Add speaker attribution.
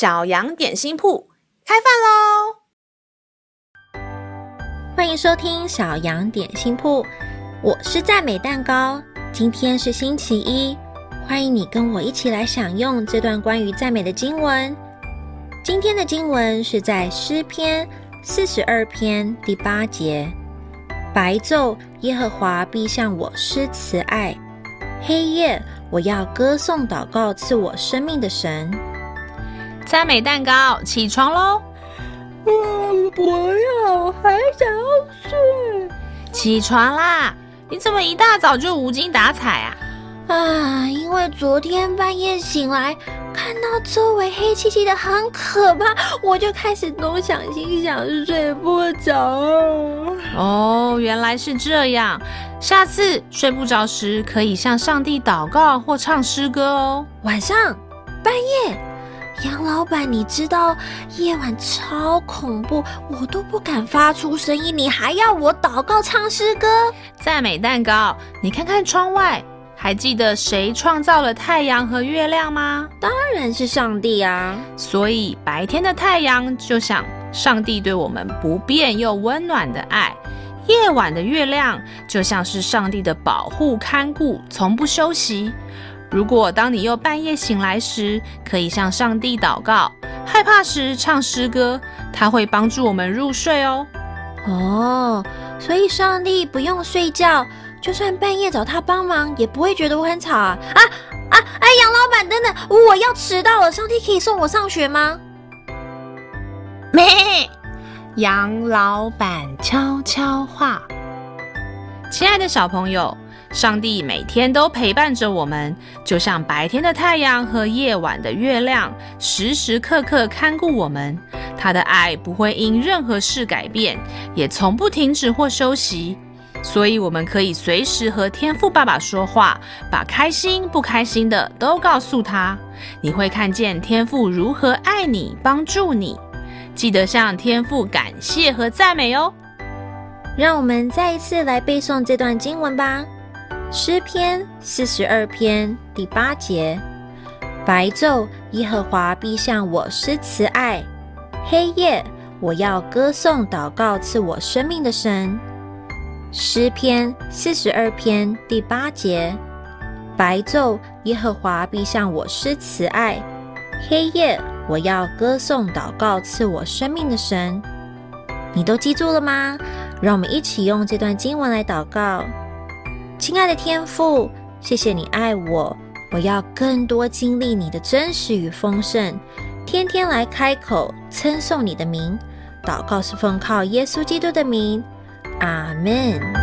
Speaker 1: 小羊点心铺开饭喽！
Speaker 2: 欢迎收听小羊点心铺，我是赞美蛋糕。今天是星期一，欢迎你跟我一起来享用这段关于赞美的经文。今天的经文是在诗篇四十二篇第八节：白昼，耶和华必向我施慈爱；黑夜，我要歌颂祷告赐我生命的神。
Speaker 1: 赞美蛋糕，起床喽！
Speaker 2: 嗯，不要，还想要睡。
Speaker 1: 起床啦！你怎么一大早就无精打采啊？
Speaker 2: 啊，因为昨天半夜醒来，看到周围黑漆漆的，很可怕，我就开始东想西想，睡不着。
Speaker 1: 哦，原来是这样。下次睡不着时，可以向上帝祷告或唱诗歌哦。
Speaker 2: 晚上，半夜。杨老板，你知道夜晚超恐怖，我都不敢发出声音，你还要我祷告唱诗歌？
Speaker 1: 赞美蛋糕，你看看窗外，还记得谁创造了太阳和月亮吗？
Speaker 2: 当然是上帝啊！
Speaker 1: 所以白天的太阳就像上帝对我们不变又温暖的爱，夜晚的月亮就像是上帝的保护看顾，从不休息。如果当你又半夜醒来时，可以向上帝祷告；害怕时唱诗歌，他会帮助我们入睡哦。
Speaker 2: 哦，所以上帝不用睡觉，就算半夜找他帮忙，也不会觉得我很吵啊！啊啊！哎，杨老板，等等，我要迟到了，上帝可以送我上学吗？
Speaker 1: 咩？杨老板悄悄话，亲爱的小朋友。上帝每天都陪伴着我们，就像白天的太阳和夜晚的月亮，时时刻刻看顾我们。他的爱不会因任何事改变，也从不停止或休息。所以，我们可以随时和天父爸爸说话，把开心不开心的都告诉他。你会看见天父如何爱你，帮助你。记得向天父感谢和赞美哦。
Speaker 2: 让我们再一次来背诵这段经文吧。诗篇四十二篇第八节：白昼，耶和华必向我施慈爱；黑夜，我要歌颂祷告赐我生命的神。诗篇四十二篇第八节：白昼，耶和华必向我施慈爱；黑夜，我要歌颂祷告赐我生命的神。你都记住了吗？让我们一起用这段经文来祷告。亲爱的天父，谢谢你爱我，我要更多经历你的真实与丰盛，天天来开口称颂你的名。祷告是奉靠耶稣基督的名，阿门。